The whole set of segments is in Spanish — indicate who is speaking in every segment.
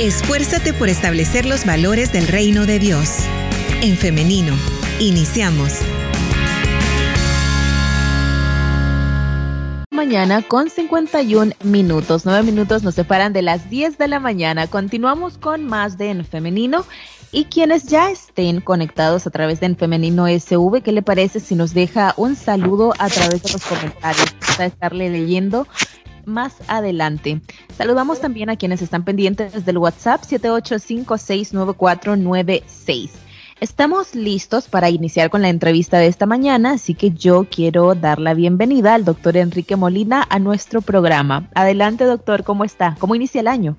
Speaker 1: Esfuérzate por establecer los valores del reino de Dios. En femenino, iniciamos.
Speaker 2: Mañana con 51 minutos. 9 minutos nos separan de las 10 de la mañana. Continuamos con más de En Femenino. Y quienes ya estén conectados a través de En Femenino SV, ¿qué le parece si nos deja un saludo a través de los comentarios? Para estarle leyendo más adelante. Saludamos también a quienes están pendientes del WhatsApp 78569496. Estamos listos para iniciar con la entrevista de esta mañana, así que yo quiero dar la bienvenida al doctor Enrique Molina a nuestro programa. Adelante, doctor, ¿cómo está? ¿Cómo inicia el año?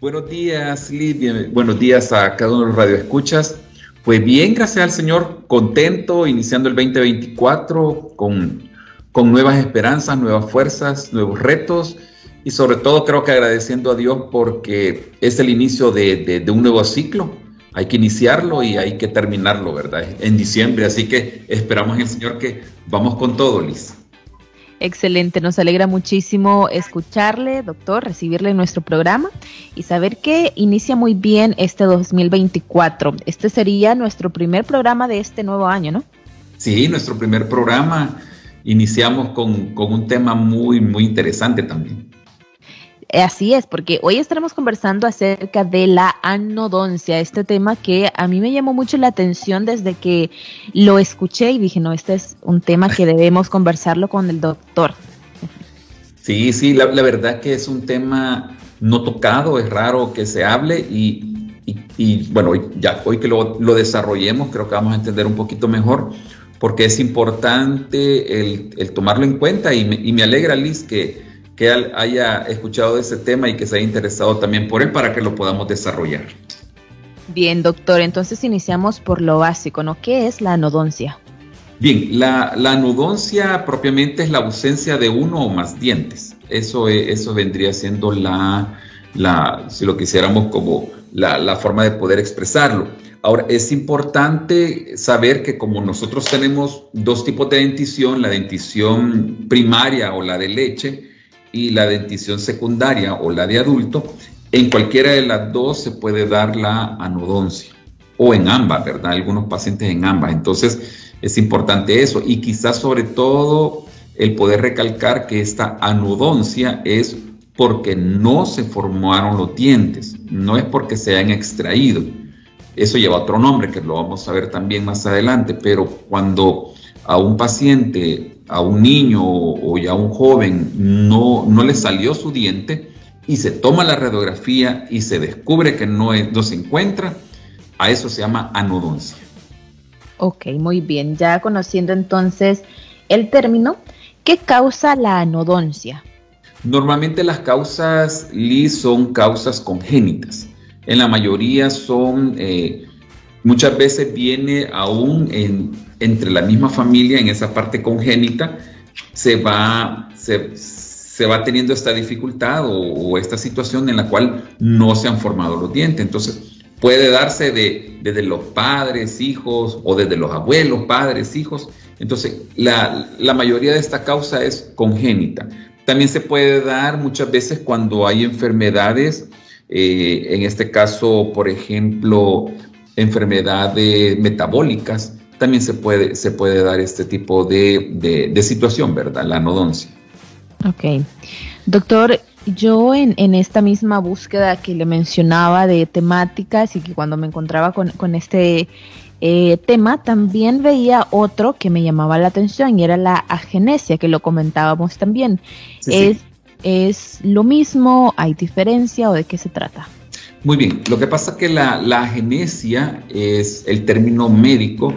Speaker 3: Buenos días, Lidia. Buenos días a cada uno de los radioescuchas. Pues bien, gracias al Señor, contento, iniciando el 2024 con con nuevas esperanzas, nuevas fuerzas, nuevos retos y sobre todo creo que agradeciendo a Dios porque es el inicio de, un nuevo ciclo. Hay que iniciarlo y hay que terminarlo, ¿verdad? En diciembre, así que esperamos en el Señor que vamos con todo, Liz.
Speaker 2: Excelente, nos alegra muchísimo escucharle, doctor, recibirle en nuestro programa y saber que inicia muy bien este 2024. Este sería nuestro primer programa de este nuevo año, ¿no?
Speaker 3: Sí, nuestro primer programa iniciamos con, un tema muy, muy interesante también.
Speaker 2: Así es, porque hoy estaremos conversando acerca de la anodoncia, este tema que a mí me llamó mucho la atención desde que lo escuché y dije, no, este es un tema que debemos conversarlo con el doctor.
Speaker 3: Sí, sí, la, verdad que es un tema no tocado, es raro que se hable y, bueno, ya hoy que lo, lo desarrollemos creo que vamos a entender un poquito mejor porque es importante el, tomarlo en cuenta y me, alegra, Liz, que, que haya escuchado ese tema y que se haya interesado también por él para que lo podamos desarrollar.
Speaker 2: Bien, doctor, entonces iniciamos por lo básico, ¿no? ¿Qué es la anodoncia?
Speaker 3: Bien, la, la anodoncia propiamente es la ausencia de uno o más dientes. Eso, eso vendría siendo la, la, si lo quisiéramos como la, la forma de poder expresarlo. Ahora, es importante saber que como nosotros tenemos dos tipos de dentición, la dentición primaria o la de leche y la dentición secundaria o la de adulto, en cualquiera de las dos se puede dar la anodoncia o en ambas, ¿verdad? Algunos pacientes en ambas. Entonces, es importante eso y quizás sobre todo el poder recalcar que esta anodoncia es porque no se formaron los dientes, no es porque se han extraído. Eso lleva otro nombre que lo vamos a ver también más adelante, pero cuando a un paciente, a un niño o ya a un joven no, no le salió su diente y se toma la radiografía y se descubre que no, no se encuentra, a eso se llama anodoncia.
Speaker 2: Ok, muy bien. Ya conociendo entonces el término, ¿qué causa la anodoncia?
Speaker 3: Normalmente las causas, Liz, son causas congénitas en la mayoría son, eh, muchas veces viene aún entre la misma familia, en esa parte congénita, se va, se, va teniendo esta dificultad o, esta situación en la cual no se han formado los dientes. Entonces, puede darse de, desde los padres, hijos, o desde los abuelos, padres, hijos. Entonces, la, la mayoría de esta causa es congénita. También se puede dar muchas veces cuando hay enfermedades eh, en este caso, por ejemplo, enfermedades metabólicas, también se puede, se puede dar este tipo de, situación, ¿verdad? La anodoncia.
Speaker 2: Ok. Doctor, yo en, esta misma búsqueda que le mencionaba de temáticas y que cuando me encontraba con, este eh, tema, también veía otro que me llamaba la atención y era la agenesia, que lo comentábamos también. es ¿Es lo mismo? ¿Hay diferencia o de qué se trata?
Speaker 3: Muy bien, lo que pasa es que la, agenesia es el término médico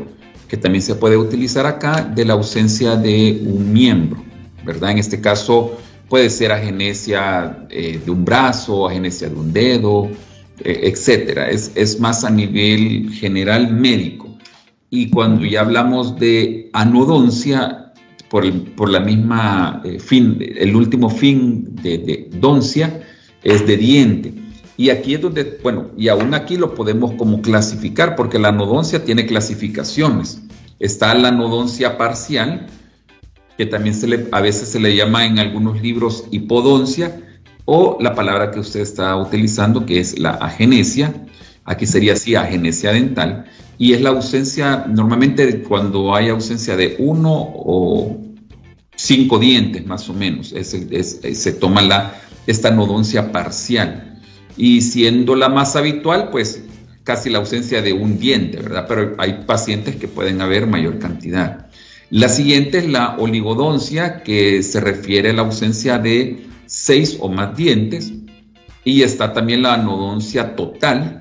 Speaker 3: que también se puede utilizar acá de la ausencia de un miembro, ¿verdad? En este caso puede ser agenesia eh, de un brazo, agenesia de un dedo, eh, etcétera. Es, es, más a nivel general médico. Y cuando ya hablamos de anodoncia, por, la misma eh, fin, el último fin de, doncia es de diente. Y aquí es donde, bueno, y aún aquí lo podemos como clasificar, porque la anodoncia tiene clasificaciones. Está la anodoncia parcial, que también se le, a veces se le llama en algunos libros hipodoncia, o la palabra que usted está utilizando, que es la agenesia, aquí sería así, agenesia dental, y es la ausencia, normalmente cuando hay ausencia de uno o cinco dientes más o menos, se toma la, esta nodoncia parcial. Y siendo la más habitual, pues casi la ausencia de un diente, ¿verdad? Pero hay pacientes que pueden haber mayor cantidad. La siguiente es la oligodoncia, que se refiere a la ausencia de seis o más dientes. Y está también la anodoncia total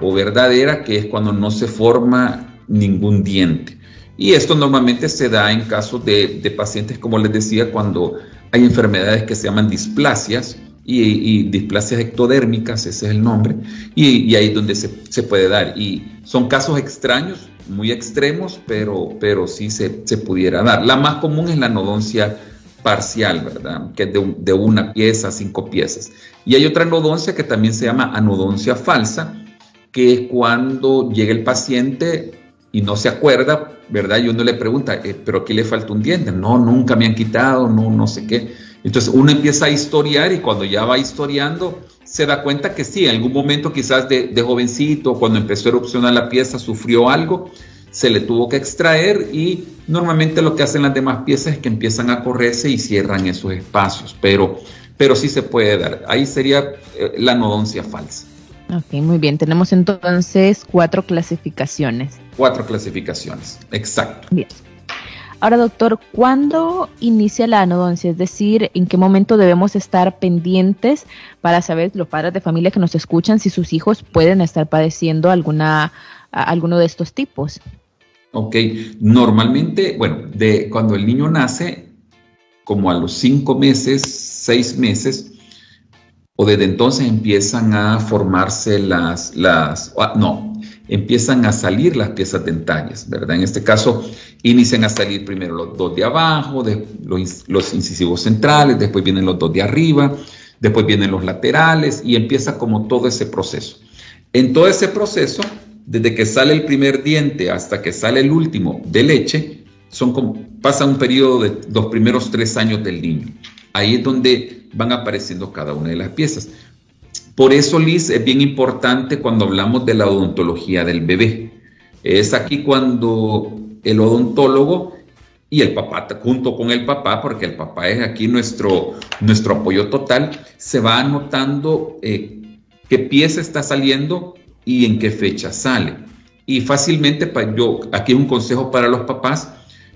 Speaker 3: o verdadera, que es cuando no se forma ningún diente. Y esto normalmente se da en casos de, pacientes, como les decía, cuando hay enfermedades que se llaman displasias, y, displasias ectodérmicas, ese es el nombre, y, ahí es donde se, puede dar. Y son casos extraños, muy extremos, pero, pero sí se, se pudiera dar. La más común es la nodoncia parcial, ¿verdad? Que es de, de, una pieza, cinco piezas. Y hay otra nodoncia que también se llama anodoncia falsa, que es cuando llega el paciente y no se acuerda, ¿verdad? Y uno le pregunta, eh, ¿pero qué le falta un diente? No, nunca me han quitado, no, no sé qué. Entonces uno empieza a historiar y cuando ya va historiando, se da cuenta que sí, en algún momento quizás de, de jovencito, cuando empezó a erupcionar la pieza, sufrió algo, se le tuvo que extraer y normalmente lo que hacen las demás piezas es que empiezan a correrse y cierran esos espacios, pero, pero sí se puede dar. Ahí sería eh, la nodoncia falsa.
Speaker 2: Ok, muy bien. Tenemos entonces cuatro clasificaciones.
Speaker 3: Cuatro clasificaciones, exacto.
Speaker 2: Bien. Ahora, doctor, ¿cuándo inicia la anodoncia? Es decir, ¿en qué momento debemos estar pendientes para saber, los padres de familia que nos escuchan, si sus hijos pueden estar padeciendo alguna, alguno de estos tipos?
Speaker 3: Ok, normalmente, bueno, de cuando el niño nace, como a los cinco meses, seis meses, o desde entonces empiezan a formarse las, las ah, no, empiezan a salir las piezas dentarias, ¿verdad? En este caso, inician a salir primero los dos de abajo, de, los, incisivos centrales, después vienen los dos de arriba, después vienen los laterales y empieza como todo ese proceso. En todo ese proceso, desde que sale el primer diente hasta que sale el último de leche, son pasa un periodo de los primeros tres años del niño. Ahí es donde van apareciendo cada una de las piezas. Por eso, Liz, es bien importante cuando hablamos de la odontología del bebé. Es aquí cuando el odontólogo y el papá, junto con el papá, porque el papá es aquí nuestro, nuestro apoyo total, se va anotando eh, qué pieza está saliendo y en qué fecha sale. Y fácilmente, yo, aquí un consejo para los papás,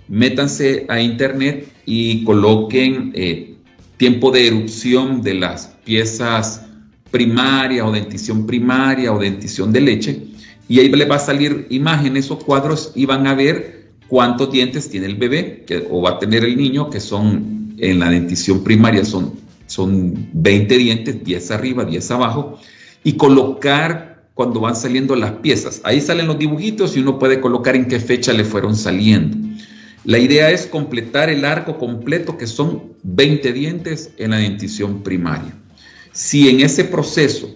Speaker 3: métanse a internet y coloquen eh, tiempo de erupción de las piezas primaria o dentición primaria o dentición de leche y ahí le va a salir imágenes o cuadros y van a ver cuántos dientes tiene el bebé o va a tener el niño, que son en la dentición primaria son, son 20 dientes, 10 arriba, 10 abajo, y colocar cuando van saliendo las piezas. Ahí salen los dibujitos y uno puede colocar en qué fecha le fueron saliendo. La idea es completar el arco completo, que son 20 dientes en la dentición primaria. Si en ese proceso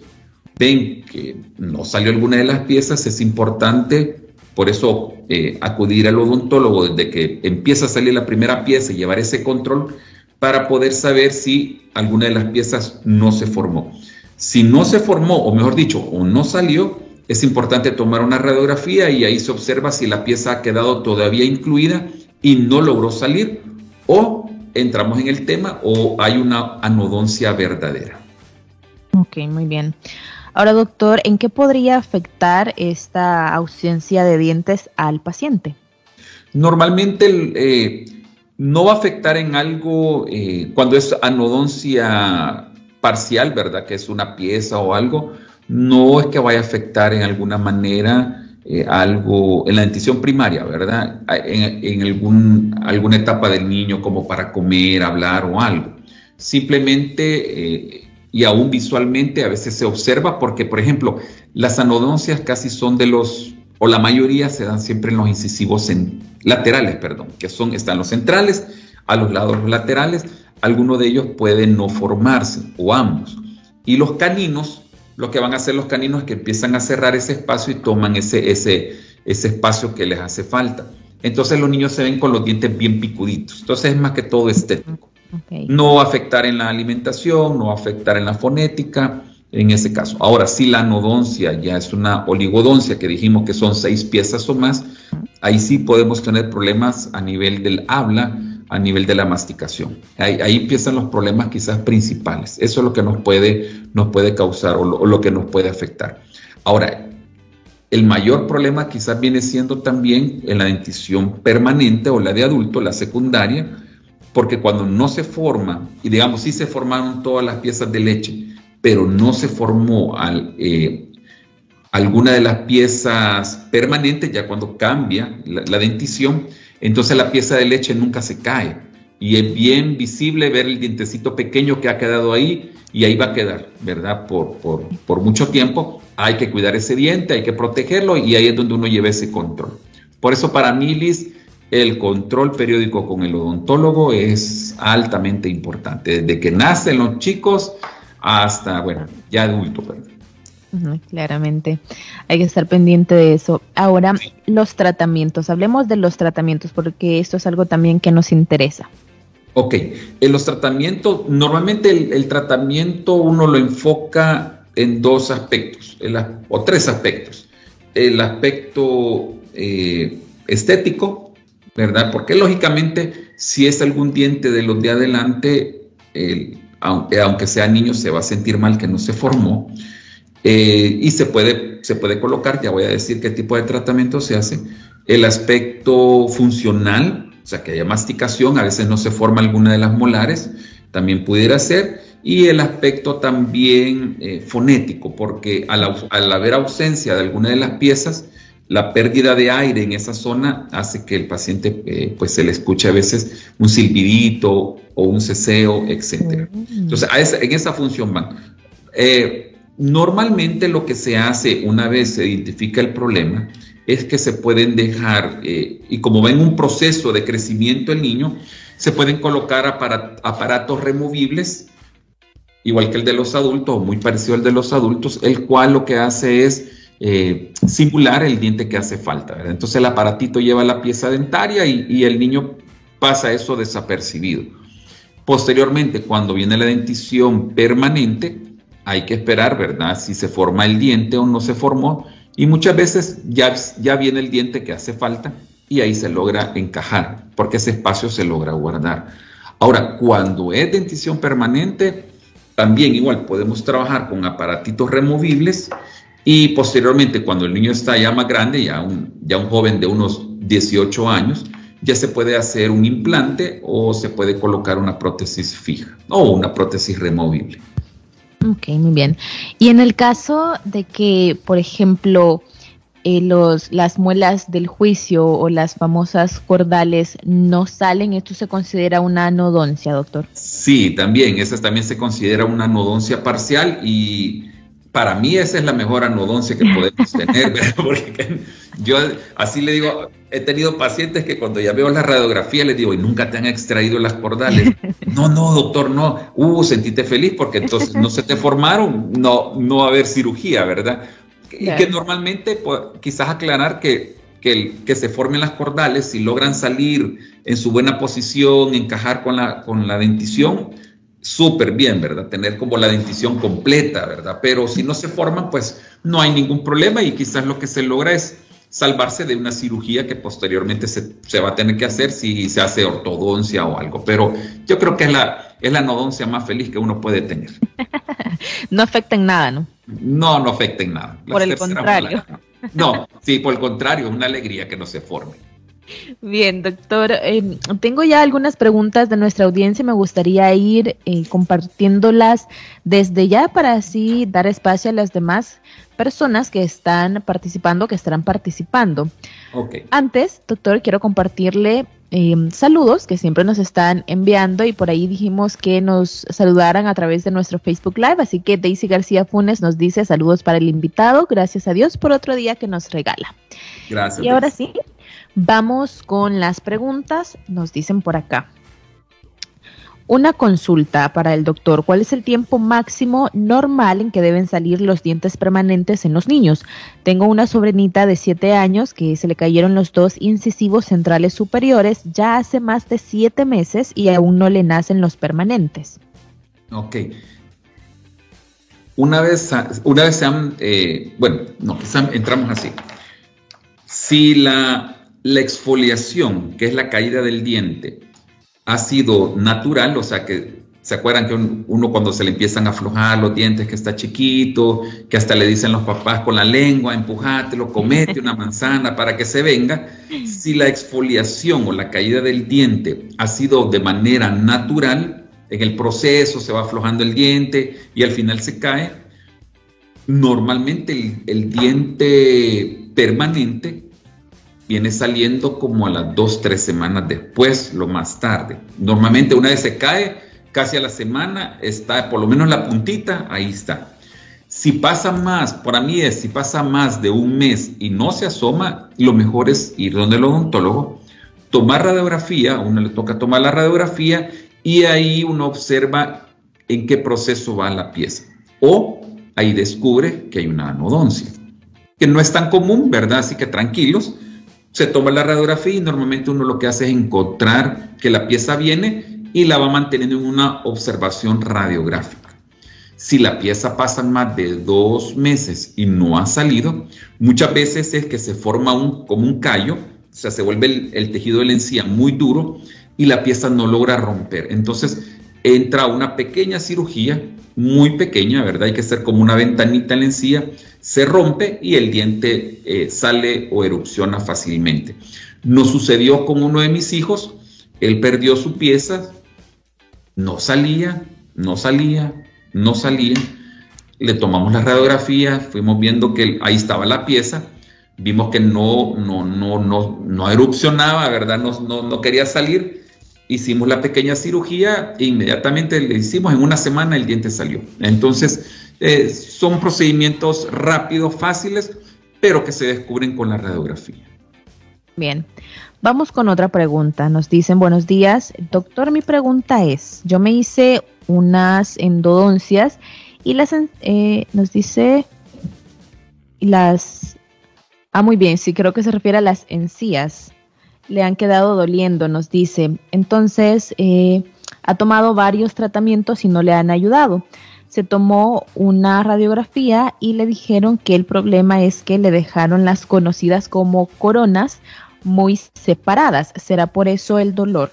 Speaker 3: ven que no salió alguna de las piezas, es importante, por eso, eh, acudir al odontólogo desde que empieza a salir la primera pieza y llevar ese control para poder saber si alguna de las piezas no se formó. Si no se formó, o mejor dicho, o no salió, es importante tomar una radiografía y ahí se observa si la pieza ha quedado todavía incluida y no logró salir, o entramos en el tema o hay una anodoncia verdadera.
Speaker 2: Ok, muy bien. Ahora, doctor, ¿en qué podría afectar esta ausencia de dientes al paciente?
Speaker 3: Normalmente eh, no va a afectar en algo eh, cuando es anodoncia parcial, ¿verdad? Que es una pieza o algo. No es que vaya a afectar en alguna manera eh, algo en la dentición primaria, ¿verdad? En, algún, alguna etapa del niño como para comer, hablar o algo. Simplemente y aún visualmente a veces se observa porque, por ejemplo, las anodoncias casi son de los, o la mayoría se dan siempre en los incisivos en, laterales, perdón, que son, están los centrales, a los lados laterales, algunos de ellos pueden no formarse o ambos. Y los caninos, lo que van a hacer los caninos es que empiezan a cerrar ese espacio y toman ese, ese, ese espacio que les hace falta. Entonces los niños se ven con los dientes bien picuditos. Entonces es más que todo estético. No afectar en la alimentación, no afectar en la fonética, en ese caso. Ahora, si la anodoncia ya es una oligodoncia, que dijimos que son seis piezas o más, ahí sí podemos tener problemas a nivel del habla, a nivel de la masticación. Ahí, empiezan los problemas quizás principales. Eso es lo que nos puede, nos puede causar o lo, que nos puede afectar. Ahora, el mayor problema quizás viene siendo también en la dentición permanente o la de adulto, la secundaria, porque cuando no se forma, y digamos, sí se formaron todas las piezas de leche, pero no se formó al, eh, alguna de las piezas permanentes, ya cuando cambia la, dentición, entonces la pieza de leche nunca se cae. Y es bien visible ver el dientecito pequeño que ha quedado ahí y ahí va a quedar, ¿verdad? Por, por, mucho tiempo. Hay que cuidar ese diente, hay que protegerlo y ahí es donde uno lleva ese control. Por eso para mí, el control periódico con el odontólogo es altamente importante. Desde que nacen los chicos hasta, bueno, ya adulto.
Speaker 2: Claramente, hay que estar pendiente de eso. Ahora, los tratamientos, hablemos de los tratamientos porque esto es algo también que nos interesa.
Speaker 3: Ok, en los tratamientos, normalmente el, tratamiento uno lo enfoca en dos aspectos, o tres aspectos. El aspecto eh, estético, ¿verdad? Porque lógicamente si es algún diente de los de adelante, el, aunque, sea niño, se va a sentir mal que no se formó. Eh, y se puede, se puede colocar, ya voy a decir qué tipo de tratamiento se hace, el aspecto funcional, o sea, que haya masticación, a veces no se forma alguna de las molares, también pudiera ser, y el aspecto también eh, fonético, porque al, al, haber ausencia de alguna de las piezas, la pérdida de aire en esa zona hace que el paciente eh, pues se le escuche a veces un silbidito o un ceseo, etc. Mm. Entonces, en esa función van. Eh, normalmente lo que se hace una vez se identifica el problema es que se pueden dejar, eh, y como ven un proceso de crecimiento el niño, se pueden colocar aparatos removibles, igual que el de los adultos, muy parecido al de los adultos, el cual lo que hace es eh, simular el diente que hace falta. Entonces el aparatito lleva la pieza dentaria y, el niño pasa eso desapercibido. Posteriormente, cuando viene la dentición permanente, hay que esperar, ¿verdad? Si se forma el diente o no se formó. Y muchas veces ya, ya viene el diente que hace falta y ahí se logra encajar, porque ese espacio se logra guardar. Ahora, cuando es dentición permanente, también igual podemos trabajar con aparatitos removibles y posteriormente, cuando el niño está ya más grande, ya un, ya un joven de unos 18 años, ya se puede hacer un implante o se puede colocar una prótesis fija o una prótesis removible.
Speaker 2: Ok, muy bien. Y en el caso de que, por ejemplo, eh, los, las muelas del juicio o las famosas cordales no salen, ¿esto se considera una anodoncia, doctor?
Speaker 3: Sí, también, esa también se considera una anodoncia parcial y para mí esa es la mejor anodoncia que podemos tener, porque yo así le digo, he tenido pacientes que cuando ya veo la radiografía les digo, ¿y nunca te han extraído las cordales? No, no, doctor, no. Uh, sentiste feliz porque entonces no se te formaron, no, no va a haber cirugía, ¿verdad? Y que normalmente, pues, quizás aclarar que, que, que, se formen las cordales, si logran salir en su buena posición, encajar con la, con la dentición, súper bien, ¿verdad? Tener como la dentición completa, ¿verdad? Pero si no se forman, pues no hay ningún problema y quizás lo que se logra es salvarse de una cirugía que posteriormente se, va a tener que hacer si se hace ortodoncia o algo. Pero yo creo que es la, es la nodoncia más feliz que uno puede tener.
Speaker 2: no afecta en nada, ¿no?
Speaker 3: No, no afecta en nada.
Speaker 2: Por el contrario.
Speaker 3: No, sí, por el contrario, es una alegría que no se forme.
Speaker 2: Bien, doctor, em, tengo ya algunas preguntas de nuestra audiencia. Me gustaría ir eh, compartiéndolas desde ya para así dar espacio a las demás personas que están participando, que estarán participando. Antes, doctor, quiero compartirle em, saludos que siempre nos están enviando y por ahí dijimos que nos saludaran a través de nuestro Facebook Live. Así que Daisy García Funes nos dice saludos para el invitado. Gracias a Dios por otro día que nos regala.
Speaker 3: Gracias.
Speaker 2: Y ahora sí, Vamos con las preguntas. Nos dicen por acá. Una consulta para el doctor. ¿Cuál es el tiempo máximo normal en que deben salir los dientes permanentes en los niños? Tengo una sobrinita de 7 años que se le cayeron los dos incisivos centrales superiores ya hace más de 7 meses y aún no le nacen los permanentes.
Speaker 3: Ok. Una vez, una vez sean, eh, bueno, no, entramos así. Si la, la exfoliación, que es la caída del diente, ha sido natural, o sea que se acuerdan que uno cuando se le empiezan a aflojar los dientes que está chiquito, que hasta le dicen los papás con la lengua, empujátelo, comete una manzana para que se venga. Si la exfoliación o la caída del diente ha sido de manera natural, en el proceso se va aflojando el diente y al final se cae, normalmente el, el diente permanente viene saliendo como a las dos, tres semanas después, lo más tarde. Normalmente una vez se cae, casi a la semana está, por lo menos la puntita, ahí está. Si pasa más, para mí es, si pasa más de un mes y no se asoma, lo mejor es ir donde el odontólogo, tomar radiografía, uno le toca tomar la radiografía y ahí uno observa en qué proceso va la pieza. O ahí descubre que hay una anodoncia, que no es tan común, ¿verdad? Así que tranquilos, se toma la radiografía y normalmente uno lo que hace es encontrar que la pieza viene y la va manteniendo en una observación radiográfica. Si la pieza pasa más de dos meses y no ha salido, muchas veces es que se forma un, como un callo, o sea, se vuelve el, el tejido de la encía muy duro y la pieza no logra romper. Entonces entra una pequeña cirugía, muy pequeña, ¿verdad? Hay que hacer como una ventanita en la encía se rompe y el diente eh, sale o erupciona fácilmente. Nos sucedió con uno de mis hijos, él perdió su pieza, no salía, no salía, no salía. Le tomamos la radiografía, fuimos viendo que ahí estaba la pieza, vimos que no, no, no, no, no erupcionaba, ¿verdad? No, no, no quería salir. Hicimos la pequeña cirugía e inmediatamente le hicimos, en una semana el diente salió. Entonces, eh, son procedimientos rápidos, fáciles, pero que se descubren con la radiografía.
Speaker 2: Bien, vamos con otra pregunta. Nos dicen, buenos días, doctor, mi pregunta es, yo me hice unas endodoncias y las, eh, nos dice, las, ah, muy bien, sí, creo que se refiere a las encías, le han quedado doliendo, nos dice. Entonces, eh, ha tomado varios tratamientos y no le han ayudado se tomó una radiografía y le dijeron que el problema es que le dejaron las conocidas como coronas muy separadas. ¿Será por eso el dolor?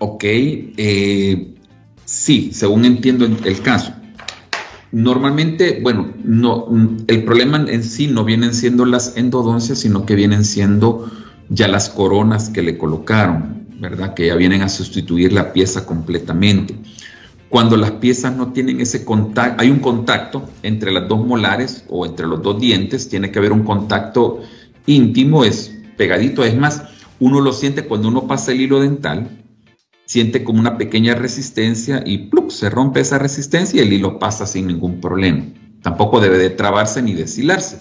Speaker 3: Ok, eh, sí, según entiendo el caso. Normalmente, bueno, no, el problema en sí no vienen siendo las endodoncias, sino que vienen siendo ya las coronas que le colocaron, ¿verdad? Que ya vienen a sustituir la pieza completamente. Cuando las piezas no tienen ese contacto, hay un contacto entre las dos molares o entre los dos dientes, tiene que haber un contacto íntimo, es pegadito, es más, uno lo siente cuando uno pasa el hilo dental, siente como una pequeña resistencia y ¡pluc! se rompe esa resistencia y el hilo pasa sin ningún problema. Tampoco debe de trabarse ni deshilarse.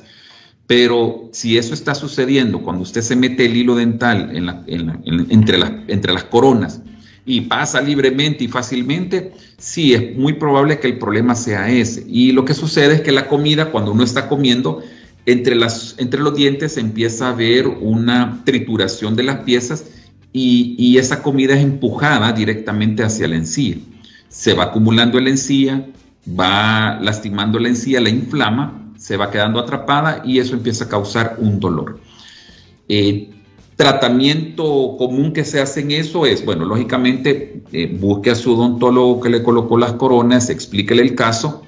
Speaker 3: Pero si eso está sucediendo cuando usted se mete el hilo dental entre, entre las coronas y pasa libremente y fácilmente, sí, es muy probable que el problema sea ese. Y lo que sucede es que la comida, cuando uno está comiendo, entre, las, entre los dientes empieza a haber una trituración de las piezas y, esa comida es empujada directamente hacia la encía. Se va acumulando la encía, va lastimando la encía, la inflama, se va quedando atrapada y eso empieza a causar un dolor. Eh, tratamiento común que se hace en eso es, bueno, lógicamente eh, busque a su odontólogo que le colocó las coronas, explíquele el caso,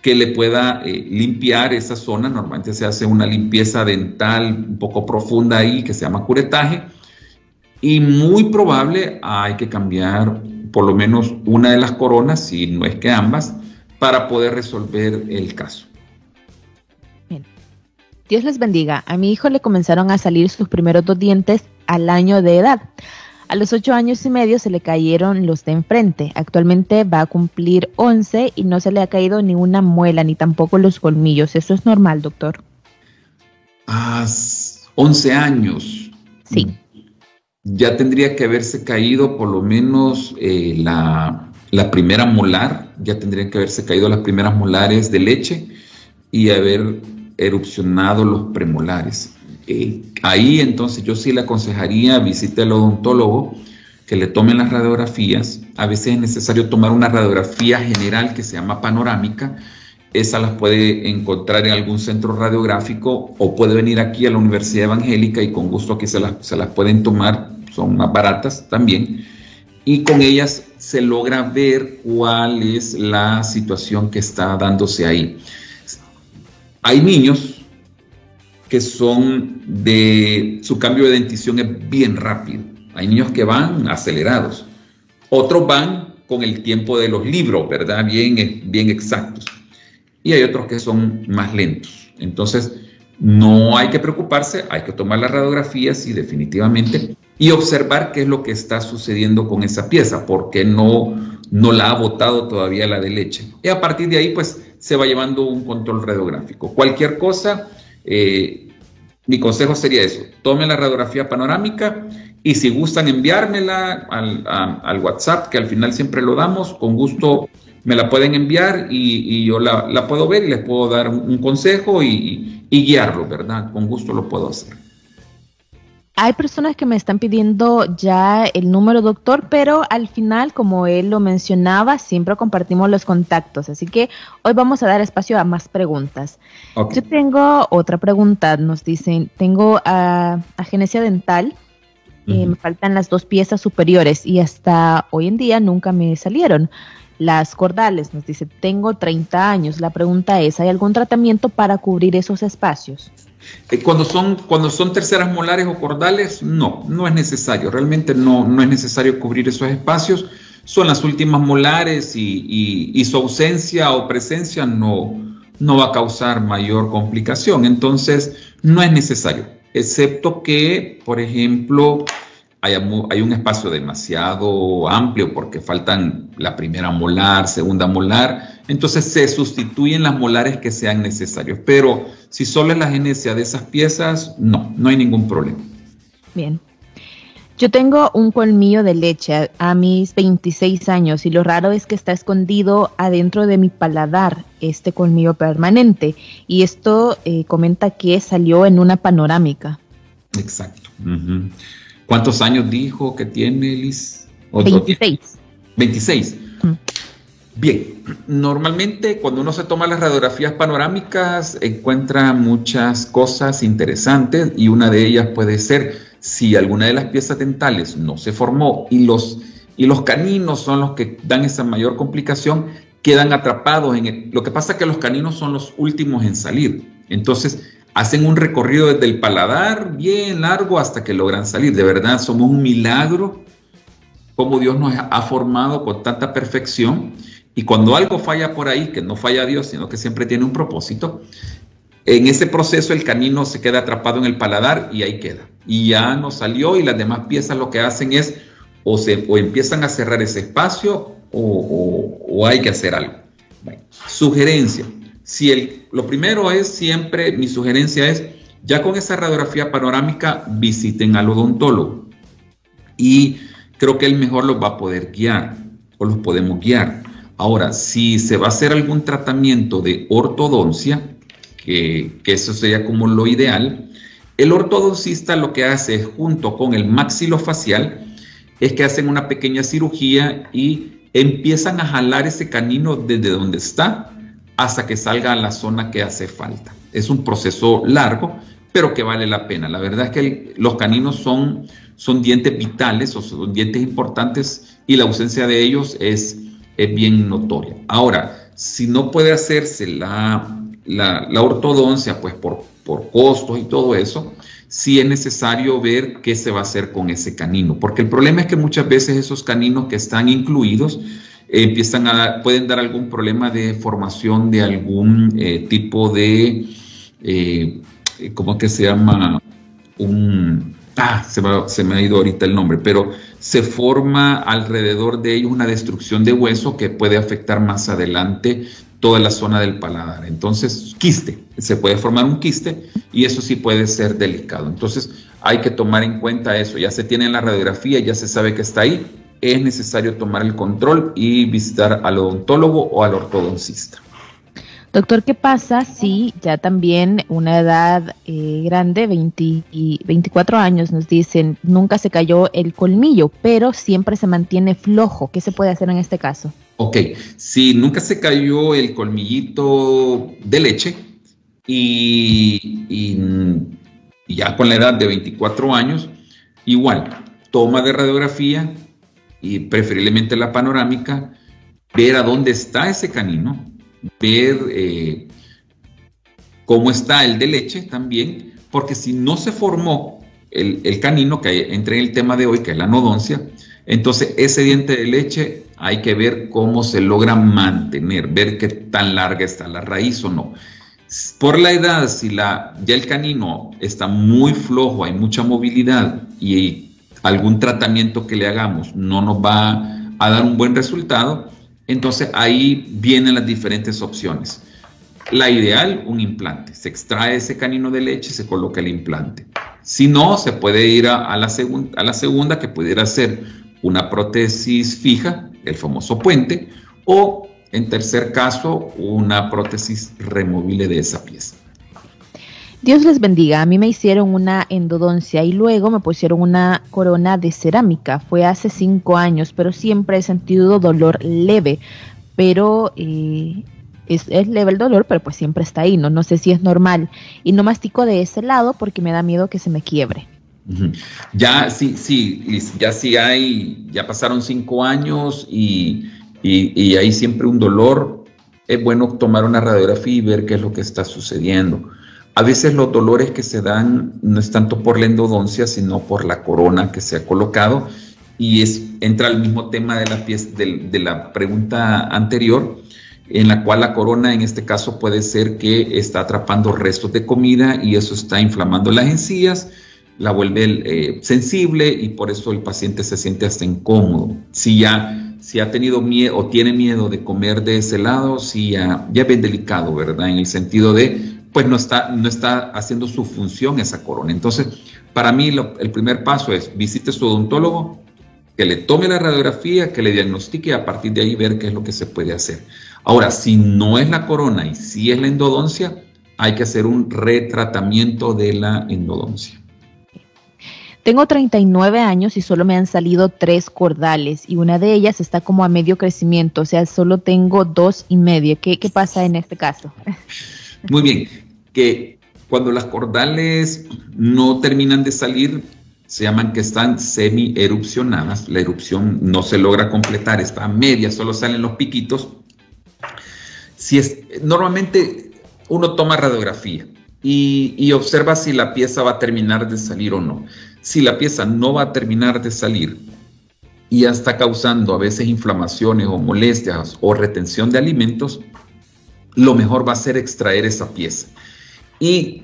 Speaker 3: que le pueda eh, limpiar esa zona. Normalmente se hace una limpieza dental un poco profunda ahí que se llama curetaje. Y muy probable hay que cambiar por lo menos una de las coronas, si no es que ambas, para poder resolver el caso.
Speaker 2: Dios les bendiga. A mi hijo le comenzaron a salir sus primeros dos dientes al año de edad. A los ocho años y medio se le cayeron los de enfrente. Actualmente va a cumplir once y no se le ha caído ni una muela ni tampoco los colmillos. ¿Eso es normal, doctor?
Speaker 3: Ah, once años.
Speaker 2: Sí.
Speaker 3: Ya tendría que haberse caído por lo menos eh, la, primera molar, ya tendrían que haberse caído las primeras molares de leche y haber erupcionado los premolares. Eh, ahí entonces yo sí le aconsejaría visite al odontólogo que le tomen las radiografías. A veces es necesario tomar una radiografía general que se llama panorámica. Esas las puede encontrar en algún centro radiográfico o puede venir aquí a la Universidad Evangélica y con gusto aquí se las, se las pueden tomar. Son más baratas también. Y con ellas se logra ver cuál es la situación que está dándose ahí. Hay niños que son de su cambio de dentición es bien rápido hay niños que van acelerados. Otros van con el tiempo de los libros, ¿verdad? Bien, bien exactos. Y hay otros que son más lentos. Entonces, no hay que preocuparse, hay que tomar las radiografías y definitivamente y observar qué es lo que está sucediendo con esa pieza, porque no, no la ha botado todavía la de leche. Y a partir de ahí, pues se va llevando un control radiográfico. Cualquier cosa, eh, mi consejo sería eso, tome la radiografía panorámica y si gustan enviármela al, WhatsApp, que al final siempre lo damos, con gusto me la pueden enviar y, yo la, puedo ver y les puedo dar un, consejo y, guiarlo, ¿verdad? Con gusto lo puedo hacer.
Speaker 2: Hay personas que me están pidiendo ya el número, doctor, pero al final, como él lo mencionaba, siempre compartimos los contactos. Así que hoy vamos a dar espacio a más preguntas. Yo tengo otra pregunta. Nos dicen, tengo a, agenesia dental me faltan las dos piezas superiores y hasta hoy en día nunca me salieron. Las cordales, nos dice, tengo 30 años. La pregunta es, ¿hay algún tratamiento para cubrir esos espacios?
Speaker 3: Eh, cuando son, cuando son terceras molares o cordales, no, no es necesario. Realmente no, no es necesario cubrir esos espacios. Son las últimas molares y, su ausencia o presencia no, no va a causar mayor complicación. Entonces, no es necesario excepto que, por ejemplo, hay, un espacio demasiado amplio porque faltan la primera molar, segunda molar, entonces se sustituyen las molares que sean necesarios. Pero si solo es la genesia de esas piezas, no, no hay ningún problema.
Speaker 2: Bien. Yo tengo un colmillo de leche a mis 26 años y lo raro es que está escondido adentro de mi paladar, este colmillo permanente. Y esto eh, comenta que salió en una panorámica.
Speaker 3: Exacto. ¿Cuántos años dijo que tiene Liz?
Speaker 2: 26.
Speaker 3: 26. Bien, normalmente cuando uno se toma las radiografías panorámicas encuentra muchas cosas interesantes y una de ellas puede ser si alguna de las piezas dentales no se formó y los, y los caninos son los que dan esa mayor complicación, quedan atrapados en el, Lo que pasa es que los caninos son los últimos en salir. Entonces, hacen un recorrido desde el paladar bien largo hasta que logran salir. De verdad, somos un milagro como Dios nos ha formado con tanta perfección. Y cuando algo falla por ahí, que no falla Dios, sino que siempre tiene un propósito, en ese proceso el canino se queda atrapado en el paladar y ahí queda. Y ya no salió y las demás piezas lo que hacen es o, se, o empiezan a cerrar ese espacio o, hay que hacer algo. sugerencia. Si el, lo primero es siempre, mi sugerencia es, ya con esa radiografía panorámica, visiten al odontólogo. Y creo que él mejor los va a poder guiar o los podemos guiar. Ahora, si se va a hacer algún tratamiento de ortodoncia, que, eso sería como lo ideal. El ortodoncista lo que hace junto con el maxilofacial es que hacen una pequeña cirugía y empiezan a jalar ese canino desde donde está hasta que salga a la zona que hace falta. Es un proceso largo, pero que vale la pena. La verdad es que los caninos son, son dientes vitales o son dientes importantes y la ausencia de ellos es, es bien notoria. Ahora, si no puede hacerse la la, ortodoncia, pues por, por costos y todo eso, sí es necesario ver qué se va a hacer con ese canino, porque el problema es que muchas veces esos caninos que están incluidos empiezan a pueden dar algún problema de formación de algún eh, tipo de, eh, ¿cómo que se llama? Un, ah, se me, se me ha ido ahorita el nombre, pero se forma alrededor de ellos una destrucción de hueso que puede afectar más adelante toda la zona del paladar. Entonces, quiste, se puede formar un quiste y eso sí puede ser delicado. Entonces, hay que tomar en cuenta eso. Ya se tiene en la radiografía, ya se sabe que está ahí. Es necesario tomar el control y visitar al odontólogo o al ortodoncista.
Speaker 2: Doctor, ¿qué pasa si ya también una edad eh, grande, 20 y 24 años, nos dicen, nunca se cayó el colmillo, pero siempre se mantiene flojo? ¿Qué se puede hacer en este caso?
Speaker 3: Ok, si nunca se cayó el colmillito de leche y, ya con la edad de 24 años, igual, toma de radiografía y preferiblemente la panorámica, ver a dónde está ese canino, ver eh, cómo está el de leche también, porque si no se formó el, el canino, que entra en el tema de hoy, que es la nodoncia, entonces ese diente de leche hay que ver cómo se logra mantener, ver qué tan larga está la raíz o no. Por la edad, si la, ya el canino está muy flojo, hay mucha movilidad y algún tratamiento que le hagamos no nos va a dar un buen resultado, entonces ahí vienen las diferentes opciones. La ideal, un implante. Se extrae ese canino de leche y se coloca el implante. Si no, se puede ir a, la, a la segunda, que pudiera ser una prótesis fija, el famoso puente, o en tercer caso, una prótesis removible de esa pieza.
Speaker 2: Dios les bendiga. A mí me hicieron una endodoncia y luego me pusieron una corona de cerámica. Fue hace cinco años, pero siempre he sentido dolor leve. Pero eh, es, leve el dolor, pero pues siempre está ahí. No, no sé si es normal. Y no mastico de ese lado porque me da miedo que se me quiebre.
Speaker 3: Ya sí, sí, ya sí hay, ya pasaron cinco años y, y, hay siempre un dolor. Es bueno tomar una radiografía y ver qué es lo que está sucediendo. A veces los dolores que se dan no es tanto por la endodoncia, sino por la corona que se ha colocado y es, entra al mismo tema de la, pieza, de la pregunta anterior, en la cual la corona en este caso puede ser que está atrapando restos de comida y eso está inflamando las encías la vuelve eh, sensible y por eso el paciente se siente hasta incómodo. Si ya si ha tenido miedo o tiene miedo de comer de ese lado, si ya, ya es bien delicado, ¿verdad? En el sentido de, pues no está, no está haciendo su función esa corona. Entonces, para mí el primer paso es visite a su odontólogo, que le tome la radiografía, que le diagnostique y a partir de ahí ver qué es lo que se puede hacer. Ahora, si no es la corona y si es la endodoncia, hay que hacer un retratamiento de la endodoncia.
Speaker 2: Tengo 39 años y solo me han salido tres cordales y una de ellas está como a medio crecimiento, o sea, solo tengo dos y medio. ¿Qué, qué pasa en este caso?
Speaker 3: Muy bien, que cuando las cordales no terminan de salir, se llaman que están semi-erupcionadas, la erupción no se logra completar, está media, solo salen los piquitos. Si es, normalmente uno toma radiografía y, y observa si la pieza va a terminar de salir o no si la pieza no va a terminar de salir y ya está causando a veces inflamaciones o molestias o retención de alimentos, lo mejor va a ser extraer esa pieza. Y,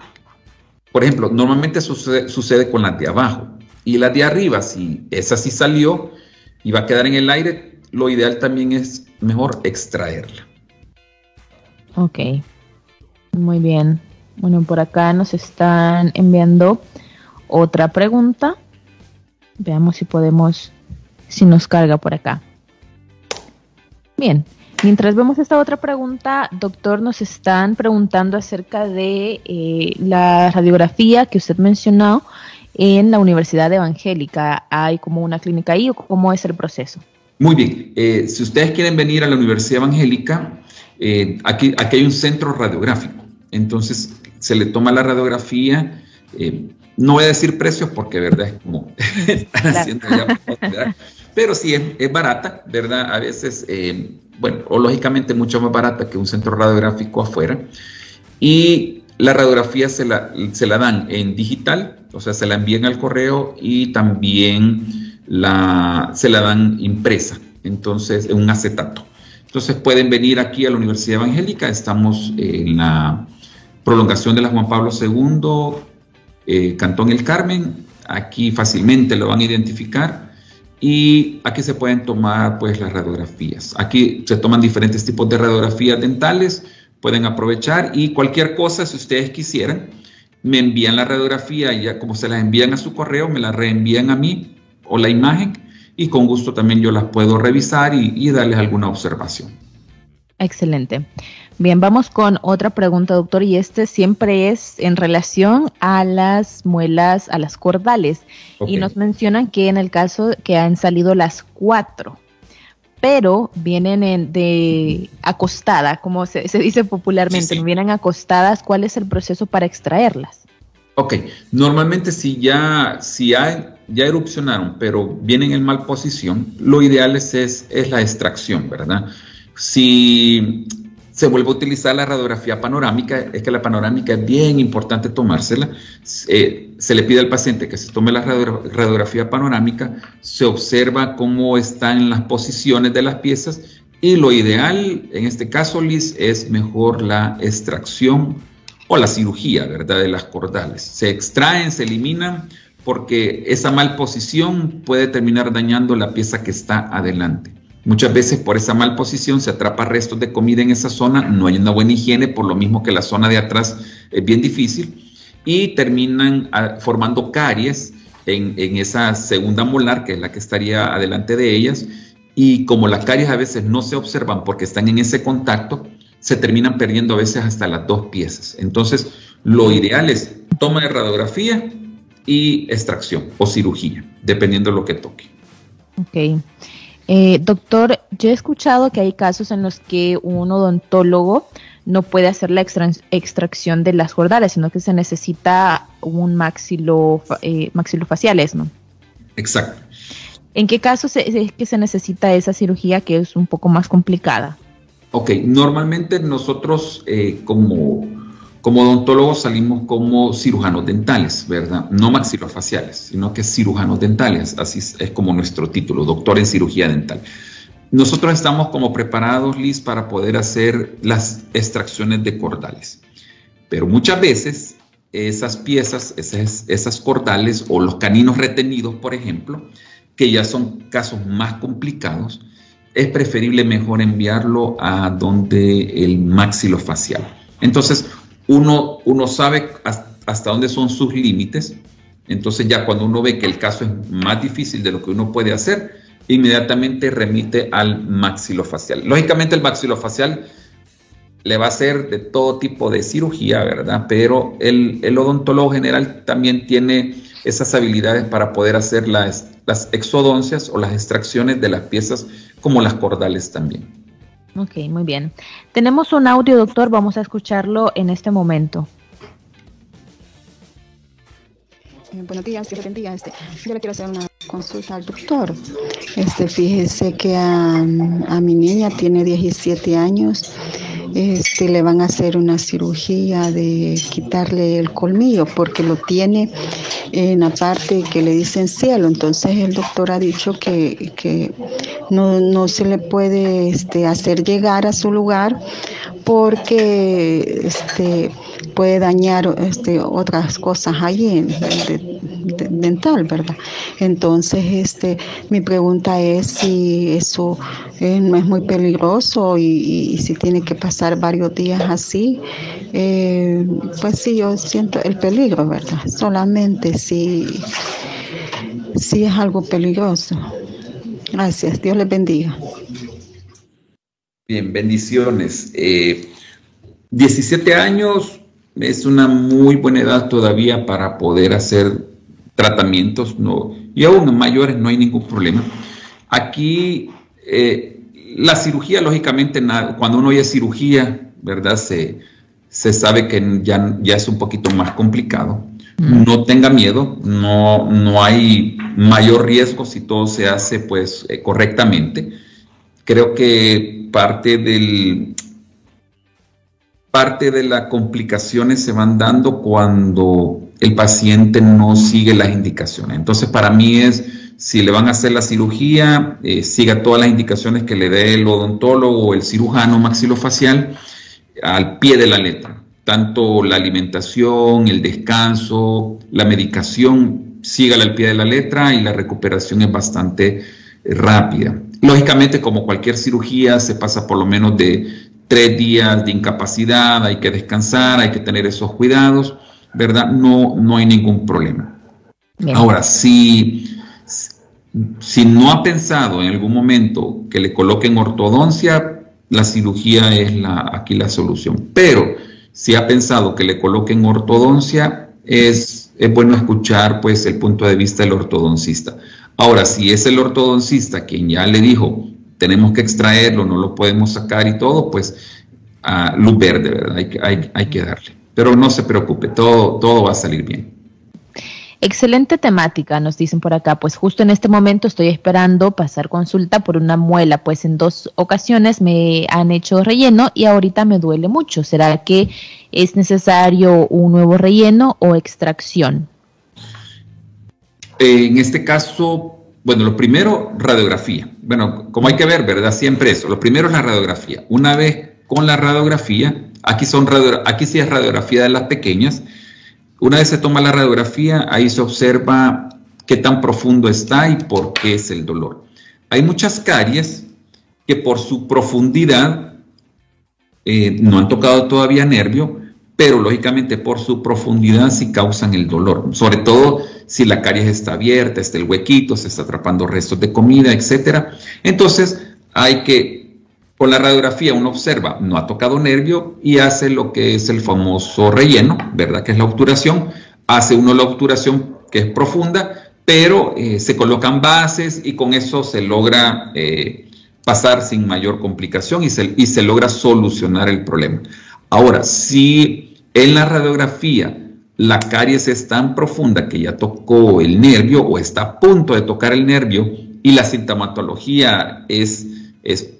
Speaker 3: por ejemplo, normalmente sucede, con las de abajo y las de arriba, si esa sí salió y va a quedar en el aire, lo ideal también es mejor extraerla.
Speaker 2: Ok, muy bien. Bueno, por acá nos están enviando otra pregunta. Veamos si podemos, si nos carga por acá. Bien, mientras vemos esta otra pregunta, doctor, nos están preguntando acerca de eh, la radiografía que usted mencionó en la Universidad Evangélica. ¿Hay como una clínica ahí o cómo es el proceso?
Speaker 3: Muy bien, eh, si ustedes quieren venir a la Universidad Evangélica, eh, aquí, aquí hay un centro radiográfico. Entonces se le toma la radiografía, no voy a decir precios porque, ¿verdad? Es como están haciendo ya, pero sí es, barata, ¿verdad? A veces, eh, bueno, o lógicamente mucho más barata que un centro radiográfico afuera. Y la radiografía se la, se la dan en digital, o sea, se la envían al correo y también la, se la dan impresa, entonces, en un acetato. Entonces pueden venir aquí a la Universidad Evangélica, estamos en la prolongación de la Juan Pablo II, eh, Cantón El Carmen, aquí fácilmente lo van a identificar y aquí se pueden tomar pues las radiografías. Aquí se toman diferentes tipos de radiografías dentales, pueden aprovechar y cualquier cosa si ustedes quisieran, me envían la radiografía y ya como se las envían a su correo, me la reenvían a mí o la imagen y con gusto también yo las puedo revisar y, y darles alguna observación.
Speaker 2: Excelente. Bien, vamos con otra pregunta, doctor, y este siempre es en relación a las muelas, a las cordales. Y nos mencionan que en el caso que han salido las cuatro, pero vienen de acostada, como se, dice popularmente, vienen acostadas, ¿cuál es el proceso para extraerlas?
Speaker 3: Ok, normalmente si ya, si ya, ya erupcionaron, pero vienen en mal posición, lo ideal es, es, es la extracción, ¿verdad? Si se vuelve a utilizar la radiografía panorámica, es que la panorámica es bien importante tomársela. Eh, se le pide al paciente que se tome la radiografía panorámica, se observa cómo están las posiciones de las piezas y lo ideal, en este caso, Liz, es mejor la extracción o la cirugía, ¿verdad?, de las cordales. Se extraen, se eliminan porque esa mal posición puede terminar dañando la pieza que está adelante. Muchas veces por esa mal posición se atrapa restos de comida en esa zona, no hay una buena higiene, por lo mismo que la zona de atrás es bien difícil, y terminan ah, formando caries en, esa segunda molar, que es la que estaría adelante de ellas, y como las caries a veces no se observan porque están en ese contacto, se terminan perdiendo a veces hasta las dos piezas. Entonces, lo ideal es toma de radiografía y extracción o cirugía, dependiendo de lo que toque.
Speaker 2: Ok. Eh, doctor, yo he escuchado que hay casos en los que un odontólogo no puede hacer la extracción de las jordales, sino que se necesita un maxilo, eh, maxilofaciales, ¿no?
Speaker 3: Exacto.
Speaker 2: ¿En qué casos es que se necesita esa cirugía que es un poco más complicada?
Speaker 3: Ok, normalmente nosotros eh, como como odontólogos salimos como cirujanos dentales, ¿verdad? No maxilofaciales, sino que cirujanos dentales, así es como nuestro título, doctor en cirugía dental. Nosotros estamos como preparados, Liz, para poder hacer las extracciones de cordales. Pero muchas veces esas piezas, esas, esas cordales o los caninos retenidos, por ejemplo, que ya son casos más complicados, es preferible mejor enviarlo a donde el maxilofacial. Entonces, uno, uno sabe hasta dónde son sus límites, entonces ya cuando uno ve que el caso es más difícil de lo que uno puede hacer, inmediatamente remite al maxilofacial. Lógicamente el maxilofacial le va a hacer de todo tipo de cirugía, ¿verdad? Pero el, el odontólogo general también tiene esas habilidades para poder hacer las, las exodoncias o las extracciones de las piezas como las cordales también.
Speaker 2: Ok, muy bien. Tenemos un audio, doctor, vamos a escucharlo en este momento.
Speaker 4: Eh, buenos días, Dios bendiga. Este, yo le quiero hacer una consulta al doctor. Este, fíjese que a, a mi niña tiene 17 años este, le van a hacer una cirugía de quitarle el colmillo porque lo tiene en la parte que le dicen cielo. Entonces el doctor ha dicho que, no, se le puede este, hacer llegar a su lugar porque este, puede dañar este, otras cosas allí en, dental, ¿verdad? Entonces, este, mi pregunta es si eso eh, no es muy peligroso y, si tiene que pasar varios días así, eh, pues sí, yo siento el peligro, ¿verdad? Solamente si, si es algo peligroso. Gracias, Dios les bendiga.
Speaker 3: Bien, bendiciones. 17 eh, años es una muy buena edad todavía para poder hacer tratamientos, no, y aún mayores no hay ningún problema. Aquí eh, la cirugía, lógicamente, cuando uno oye cirugía, ¿verdad? Se, se sabe que ya, ya es un poquito más complicado. Mm. No tenga miedo, no, no hay mayor riesgo si todo se hace pues eh, correctamente. Creo que parte del, parte de las complicaciones se van dando cuando el paciente no sigue las indicaciones. Entonces, para mí es, si le van a hacer la cirugía, eh, siga todas las indicaciones que le dé el odontólogo o el cirujano maxilofacial al pie de la letra. Tanto la alimentación, el descanso, la medicación, sígale al pie de la letra y la recuperación es bastante eh, rápida. Lógicamente, como cualquier cirugía, se pasa por lo menos de tres días de incapacidad, hay que descansar, hay que tener esos cuidados, ¿verdad? No, no hay ningún problema. Ahora, si, si no ha pensado en algún momento que le coloquen ortodoncia, la cirugía es la, aquí la solución. Pero si ha pensado que le coloquen ortodoncia, es, es bueno escuchar pues el punto de vista del ortodoncista. Ahora, si es el ortodoncista quien ya le dijo, tenemos que extraerlo, no lo podemos sacar y todo, pues luz verde, ¿verdad? Hay, hay, que darle. Pero no se preocupe, todo, todo va a salir bien.
Speaker 2: Excelente temática, nos dicen por acá. Pues justo en este momento estoy esperando pasar consulta por una muela, pues en dos ocasiones me han hecho relleno y ahorita me duele mucho. ¿Será que es necesario un nuevo relleno o extracción?
Speaker 3: En este caso, bueno, lo primero, radiografía. Bueno, como hay que ver, ¿verdad? Siempre eso. Lo primero es la radiografía. Una vez con la radiografía, aquí, son aquí sí es radiografía de las pequeñas. Una vez se toma la radiografía, ahí se observa qué tan profundo está y por qué es el dolor. Hay muchas caries que por su profundidad eh, no han tocado todavía nervio, pero lógicamente por su profundidad sí causan el dolor, sobre todo si la caries está abierta, está el huequito, se está atrapando restos de comida, etc. Entonces hay que, con la radiografía uno observa, no ha tocado nervio y hace lo que es el famoso relleno, ¿verdad? Que es la obturación. Hace uno la obturación que es profunda, pero eh, se colocan bases y con eso se logra eh, pasar sin mayor complicación y se, y se logra solucionar el problema. Ahora, si en la radiografía, la caries es tan profunda que ya tocó el nervio o está a punto de tocar el nervio y la sintomatología es, es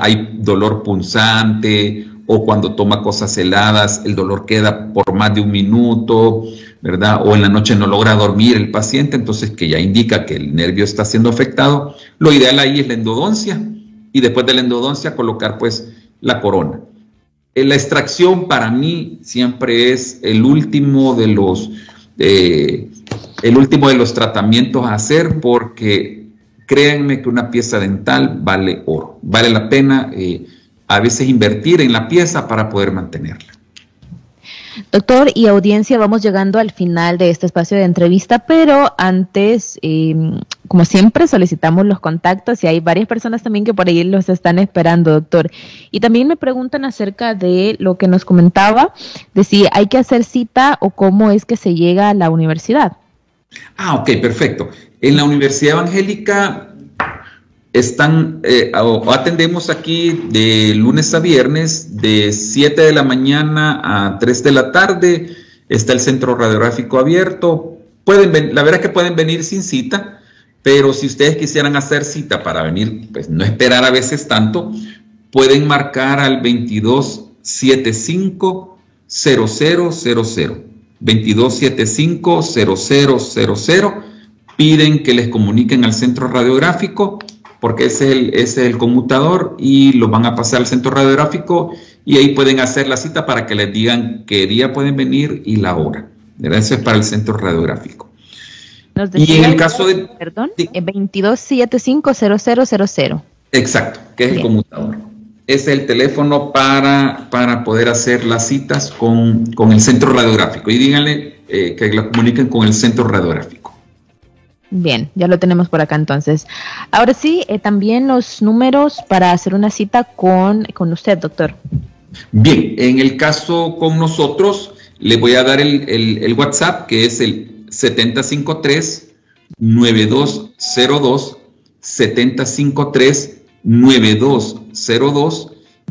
Speaker 3: hay dolor punzante o cuando toma cosas heladas el dolor queda por más de un minuto, ¿verdad? O en la noche no logra dormir el paciente, entonces que ya indica que el nervio está siendo afectado. Lo ideal ahí es la endodoncia y después de la endodoncia colocar pues la corona. Eh, la extracción para mí siempre es el último de los, eh, el último de los tratamientos a hacer porque créanme que una pieza dental vale oro. Vale la pena eh, a veces invertir en la pieza para poder mantenerla.
Speaker 2: Doctor y audiencia, vamos llegando al final de este espacio de entrevista, pero antes, como siempre, solicitamos los contactos y hay varias personas también que por ahí los están esperando, doctor. Y también me preguntan acerca de lo que nos comentaba, de si hay que hacer cita o cómo es que se llega a la universidad.
Speaker 3: Ah, ok, perfecto. En la Universidad Evangélica están, eh, atendemos aquí de lunes a viernes, de 7 de la mañana a 3 de la tarde. Está el centro radiográfico abierto. Pueden la verdad es que pueden venir sin cita, pero si ustedes quisieran hacer cita para venir, pues no esperar a veces tanto, pueden marcar al 2275 0000. 2275 0000. Piden que les comuniquen al centro radiográfico porque ese es, el, es el conmutador y lo van a pasar al centro radiográfico y ahí pueden hacer la cita para que les digan qué día pueden venir y la hora. Eso es para el centro radiográfico.
Speaker 2: Y en el caso de... Perdón, 22750000.
Speaker 3: Exacto, que es el conmutador. Es el teléfono para, para poder hacer las citas con, el centro radiográfico. Y díganle eh, que la comuniquen con el centro radiográfico.
Speaker 2: Bien, ya lo tenemos por acá entonces. Ahora sí, eh, también los números para hacer una cita con, con usted, doctor.
Speaker 3: Bien, en el caso con nosotros, le voy a dar el, WhatsApp que es el 753-9202, 753-9202.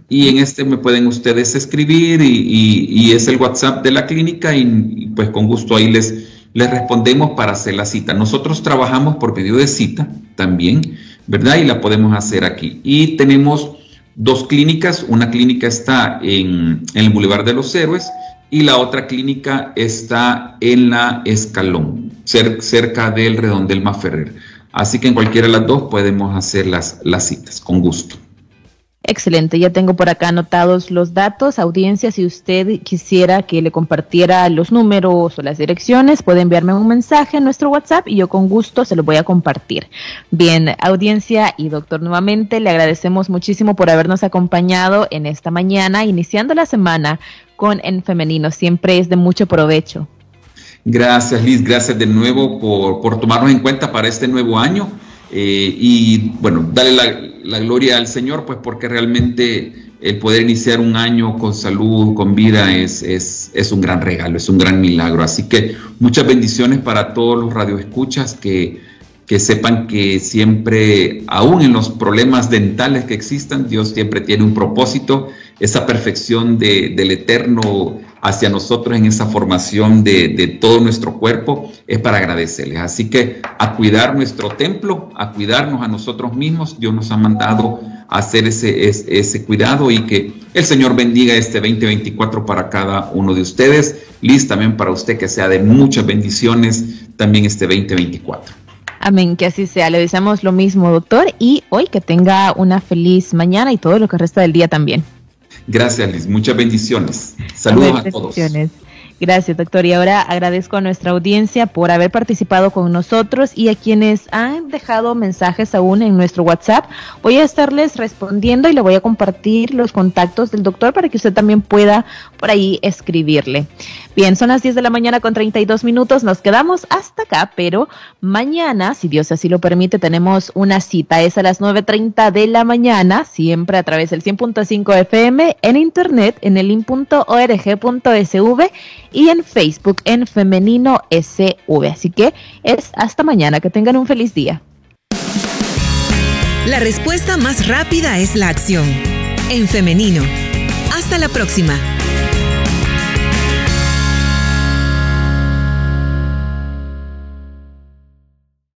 Speaker 3: Y en este me pueden ustedes escribir y, es el WhatsApp de la clínica y pues con gusto ahí les, les respondemos para hacer la cita. Nosotros trabajamos por medio de cita también, ¿verdad? Y la podemos hacer aquí. Y tenemos dos clínicas. Una clínica está en, el Boulevard de los Héroes y la otra clínica está en la Escalón, cerca del Redondel Maferrer. Así que en cualquiera de las dos podemos hacer las, citas, con gusto.
Speaker 2: Excelente, ya tengo por acá anotados los datos. Audiencia, si usted quisiera que le compartiera los números o las direcciones, puede enviarme un mensaje en nuestro WhatsApp y yo con gusto se lo voy a compartir. Bien, audiencia y doctor, nuevamente le agradecemos muchísimo por habernos acompañado en esta mañana, iniciando la semana En Femenino. Siempre es de mucho provecho.
Speaker 3: Gracias, Liz. Gracias de nuevo por, por tomarnos en cuenta para este nuevo año. Eh, y bueno, dale la, gloria al Señor, pues porque realmente el poder iniciar un año con salud, con vida, es, es, es, un gran regalo, es un gran milagro. Así que muchas bendiciones para todos los radioescuchas que, que sepan que siempre, aún en los problemas dentales que existan, Dios siempre tiene un propósito, esa perfección de, del eterno hacia nosotros en esa formación de, todo nuestro cuerpo, es para agradecerles. Así que a cuidar nuestro templo, a cuidarnos a nosotros mismos, Dios nos ha mandado a hacer ese, ese, cuidado y que el Señor bendiga este 2024 para cada uno de ustedes. Liz, también para usted que sea de muchas bendiciones también este 2024.
Speaker 2: Amén, que así sea. Le deseamos lo mismo, doctor, y hoy que tenga una feliz mañana y todo lo que resta del día también.
Speaker 3: Gracias, Liz. Muchas bendiciones. Saludos a todos.
Speaker 2: Gracias, doctor. Y ahora agradezco a nuestra audiencia por haber participado con nosotros y a quienes han dejado mensajes aún en nuestro WhatsApp. Voy a estarles respondiendo y le voy a compartir los contactos del doctor para que usted también pueda por ahí escribirle. Bien, son las 10 de la mañana con 32 minutos. Nos quedamos hasta acá, pero mañana, si Dios así lo permite, tenemos una cita. Es a las 9.30 de la mañana, siempre a través del 100.5 FM, en internet, en el in.org.sv y en Facebook en Femenino SV. Así que es hasta mañana. Que tengan un feliz día.
Speaker 1: La respuesta más rápida es la acción. En femenino. Hasta la próxima.